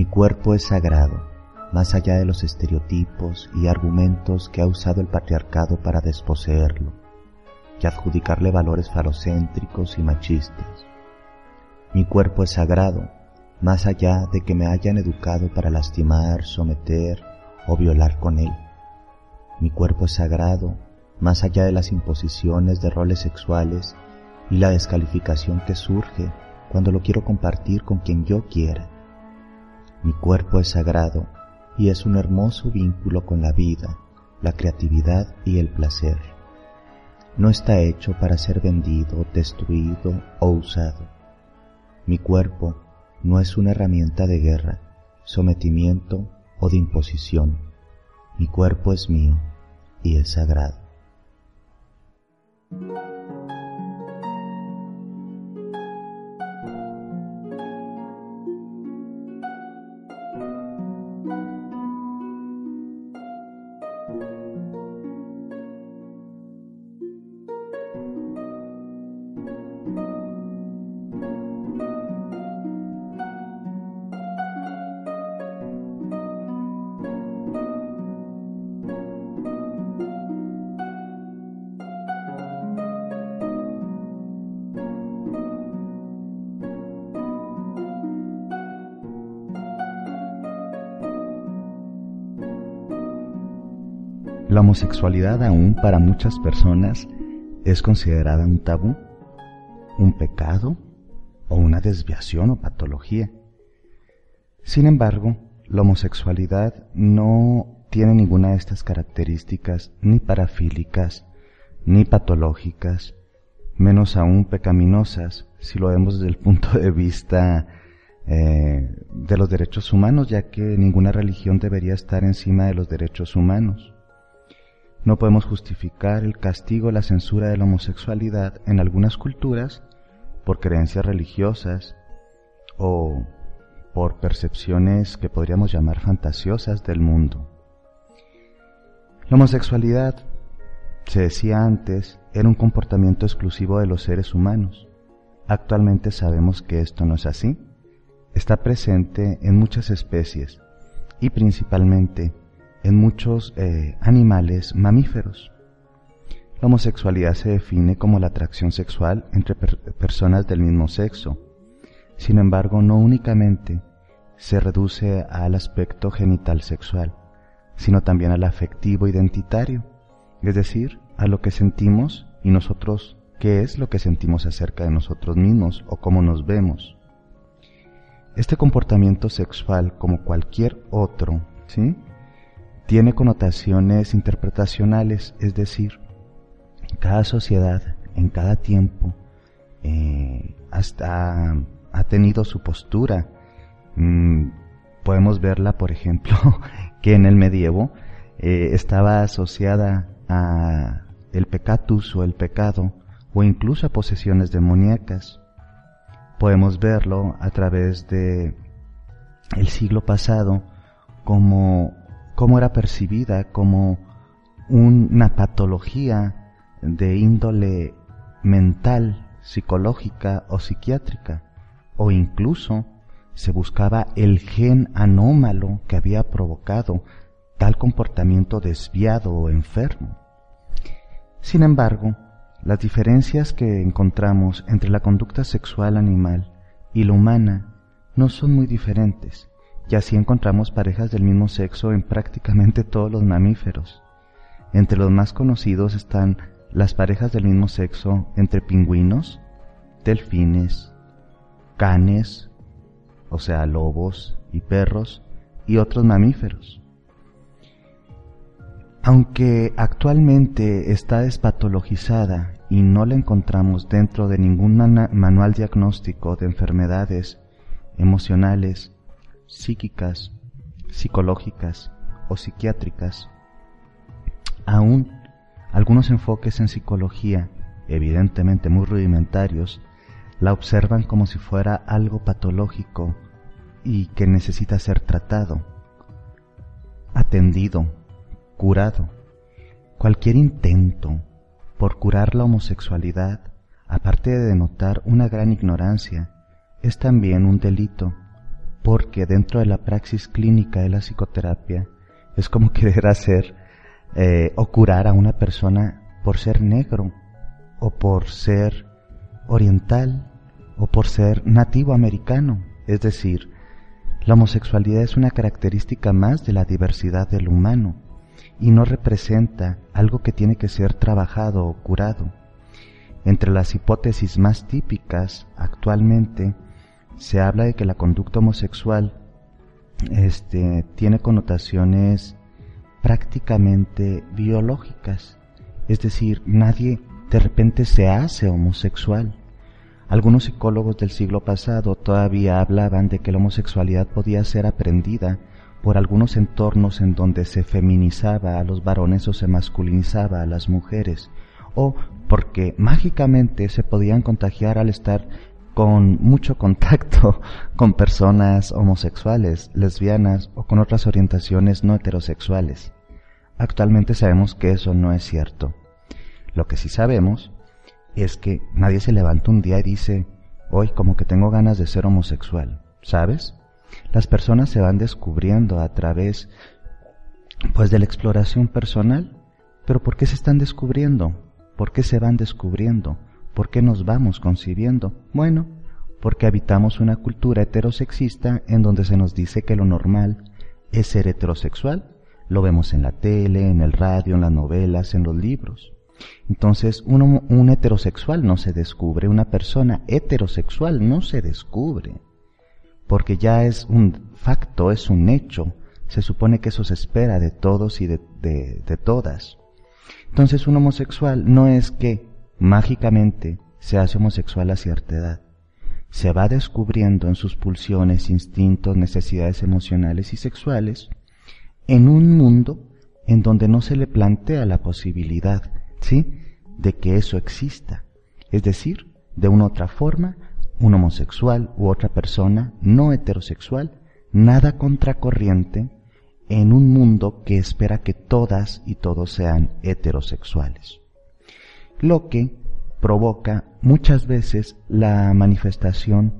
Mi cuerpo es sagrado, más allá de los estereotipos y argumentos que ha usado el patriarcado para desposeerlo y adjudicarle valores falocéntricos y machistas. Mi cuerpo es sagrado, más allá de que me hayan educado para lastimar, someter o violar con él. Mi cuerpo es sagrado, más allá de las imposiciones de roles sexuales y la descalificación que surge cuando lo quiero compartir con quien yo quiera. Mi cuerpo es sagrado y es un hermoso vínculo con la vida, la creatividad y el placer. No está hecho para ser vendido, destruido o usado. Mi cuerpo no es una herramienta de guerra, sometimiento o de imposición. Mi cuerpo es mío y es sagrado. La homosexualidad aún para muchas personas es considerada un tabú, un pecado o una desviación o patología. Sin embargo, la homosexualidad no tiene ninguna de estas características ni parafílicas, ni patológicas, menos aún pecaminosas, si lo vemos desde el punto de vista eh, de los derechos humanos, ya que ninguna religión debería estar encima de los derechos humanos. No podemos justificar el castigo o la censura de la homosexualidad en algunas culturas por creencias religiosas o por percepciones que podríamos llamar fantasiosas del mundo. La homosexualidad, se decía antes, era un comportamiento exclusivo de los seres humanos. Actualmente sabemos que esto no es así. Está presente en muchas especies y principalmente en muchos eh, animales mamíferos. La homosexualidad se define como la atracción sexual entre personas del mismo sexo. Sin embargo, no únicamente se reduce al aspecto genital sexual, sino también al afectivo identitario, es decir, a lo que sentimos y nosotros qué es lo que sentimos acerca de nosotros mismos o cómo nos vemos. Este comportamiento sexual, como cualquier otro, ¿sí? Tiene connotaciones interpretacionales, es decir, cada sociedad en cada tiempo eh, hasta ha tenido su postura. Mm, podemos verla, por ejemplo, que en el medievo eh, estaba asociada a el pecatus o el pecado o incluso a posesiones demoníacas. Podemos verlo a través de el siglo pasado como cómo era percibida como una patología de índole mental, psicológica o psiquiátrica, o incluso se buscaba el gen anómalo que había provocado tal comportamiento desviado o enfermo. Sin embargo, las diferencias que encontramos entre la conducta sexual animal y la humana no son muy diferentes, y así encontramos parejas del mismo sexo en prácticamente todos los mamíferos. Entre los más conocidos están las parejas del mismo sexo entre pingüinos, delfines, canes, o sea, lobos y perros, y otros mamíferos. Aunque actualmente está despatologizada y no la encontramos dentro de ningún manual diagnóstico de enfermedades emocionales, psíquicas, psicológicas o psiquiátricas. Aún algunos enfoques en psicología, evidentemente muy rudimentarios, la observan como si fuera algo patológico y que necesita ser tratado, atendido, curado. Cualquier intento por curar la homosexualidad, aparte de denotar una gran ignorancia, es también un delito porque dentro de la praxis clínica de la psicoterapia es como querer hacer eh, o curar a una persona por ser negro o por ser oriental o por ser nativo americano. Es decir, la homosexualidad es una característica más de la diversidad del humano y no representa algo que tiene que ser trabajado o curado. Entre las hipótesis más típicas actualmente se habla de que la conducta homosexual este, tiene connotaciones prácticamente biológicas, es decir, nadie de repente se hace homosexual. Algunos psicólogos del siglo pasado todavía hablaban de que la homosexualidad podía ser aprendida por algunos entornos en donde se feminizaba a los varones o se masculinizaba a las mujeres, o porque mágicamente se podían contagiar al estar con mucho contacto con personas homosexuales, lesbianas o con otras orientaciones no heterosexuales. Actualmente sabemos que eso no es cierto. Lo que sí sabemos es que nadie se levanta un día y dice, hoy como que tengo ganas de ser homosexual, ¿sabes? Las personas se van descubriendo a través pues de la exploración personal, pero ¿por qué se están descubriendo? ¿Por qué se van descubriendo? ¿Por qué nos vamos concibiendo? Bueno, porque habitamos una cultura heterosexista en donde se nos dice que lo normal es ser heterosexual. Lo vemos en la tele, en el radio, en las novelas, en los libros. Entonces, un heterosexual no se descubre, una persona heterosexual no se descubre, porque ya es un facto, es un hecho. Se supone que eso se espera de todos y de todas. Entonces, un homosexual no es que mágicamente se hace homosexual a cierta edad. Se va descubriendo en sus pulsiones, instintos, necesidades emocionales y sexuales en un mundo en donde no se le plantea la posibilidad, ¿sí?, de que eso exista. Es decir, de una otra forma, un homosexual u otra persona no heterosexual, nada contracorriente en un mundo que espera que todas y todos sean heterosexuales lo que provoca muchas veces la manifestación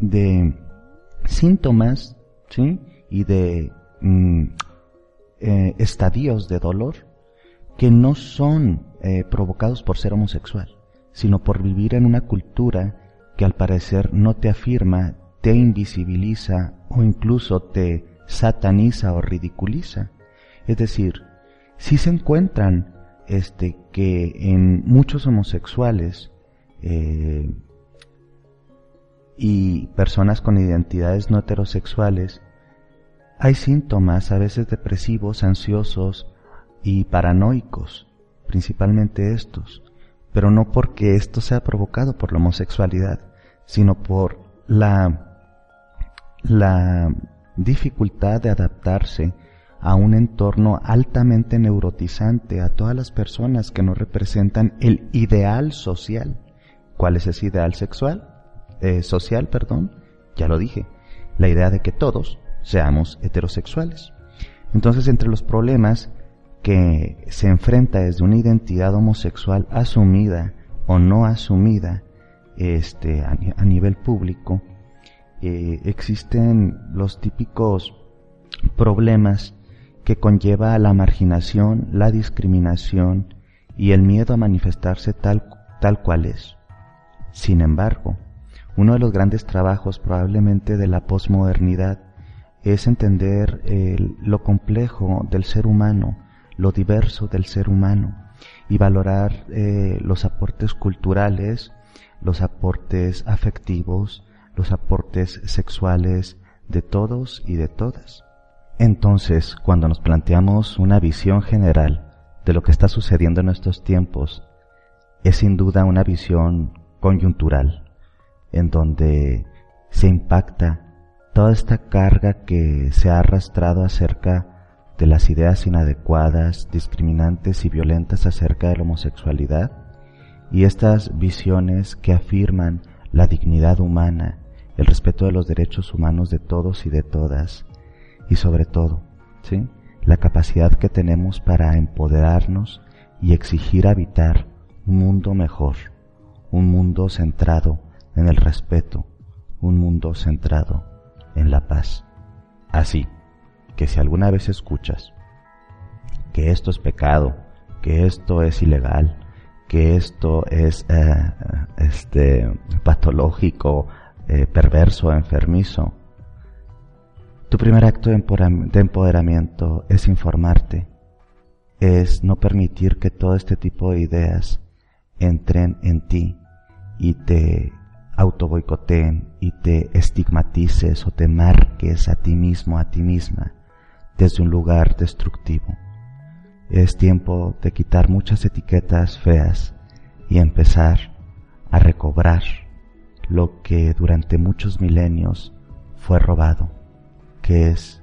de síntomas ¿sí? y de mm, eh, estadios de dolor que no son eh, provocados por ser homosexual, sino por vivir en una cultura que al parecer no te afirma, te invisibiliza o incluso te sataniza o ridiculiza. Es decir, si se encuentran este, que en muchos homosexuales eh, y personas con identidades no heterosexuales hay síntomas a veces depresivos, ansiosos y paranoicos, principalmente estos, pero no porque esto sea provocado por la homosexualidad, sino por la, la dificultad de adaptarse a un entorno altamente neurotizante a todas las personas que no representan el ideal social. ¿Cuál es ese ideal sexual? Eh, social, perdón. Ya lo dije. La idea de que todos seamos heterosexuales. Entonces, entre los problemas que se enfrenta desde una identidad homosexual asumida o no asumida este, a, nivel público, eh, existen los típicos problemas que conlleva a la marginación, la discriminación y el miedo a manifestarse tal, tal cual es. Sin embargo, uno de los grandes trabajos probablemente de la posmodernidad es entender lo complejo del ser humano, lo diverso del ser humano y valorar eh, los aportes culturales, los aportes afectivos, los aportes sexuales de todos y de todas. Entonces, cuando nos planteamos una visión general de lo que está sucediendo en estos tiempos, es sin duda una visión coyuntural, en donde se impacta toda esta carga que se ha arrastrado acerca de las ideas inadecuadas, discriminantes y violentas acerca de la homosexualidad, y estas visiones que afirman la dignidad humana, el respeto de los derechos humanos de todos y de todas, y sobre todo, ¿sí? la capacidad que tenemos para empoderarnos y exigir habitar un mundo mejor, un mundo centrado en el respeto, un mundo centrado en la paz. Así que si alguna vez escuchas que esto es pecado, que esto es ilegal, que esto es eh, este patológico, eh, perverso, enfermizo, tu primer acto de empoderamiento es informarte, es no permitir que todo este tipo de ideas entren en ti y te auto boicoteen y te estigmatices o te marques a ti mismo, a ti misma, desde un lugar destructivo. Es tiempo de quitar muchas etiquetas feas y empezar a recobrar lo que durante muchos milenios fue robado, que es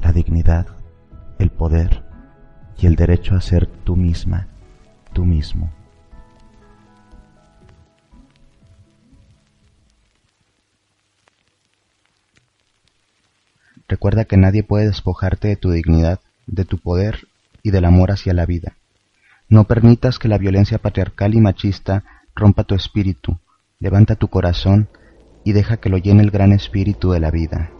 la dignidad, el poder y el derecho a ser tú misma, tú mismo. Recuerda que nadie puede despojarte de tu dignidad, de tu poder y del amor hacia la vida. No permitas que la violencia patriarcal y machista rompa tu espíritu, levanta tu corazón y deja que lo llene el gran espíritu de la vida.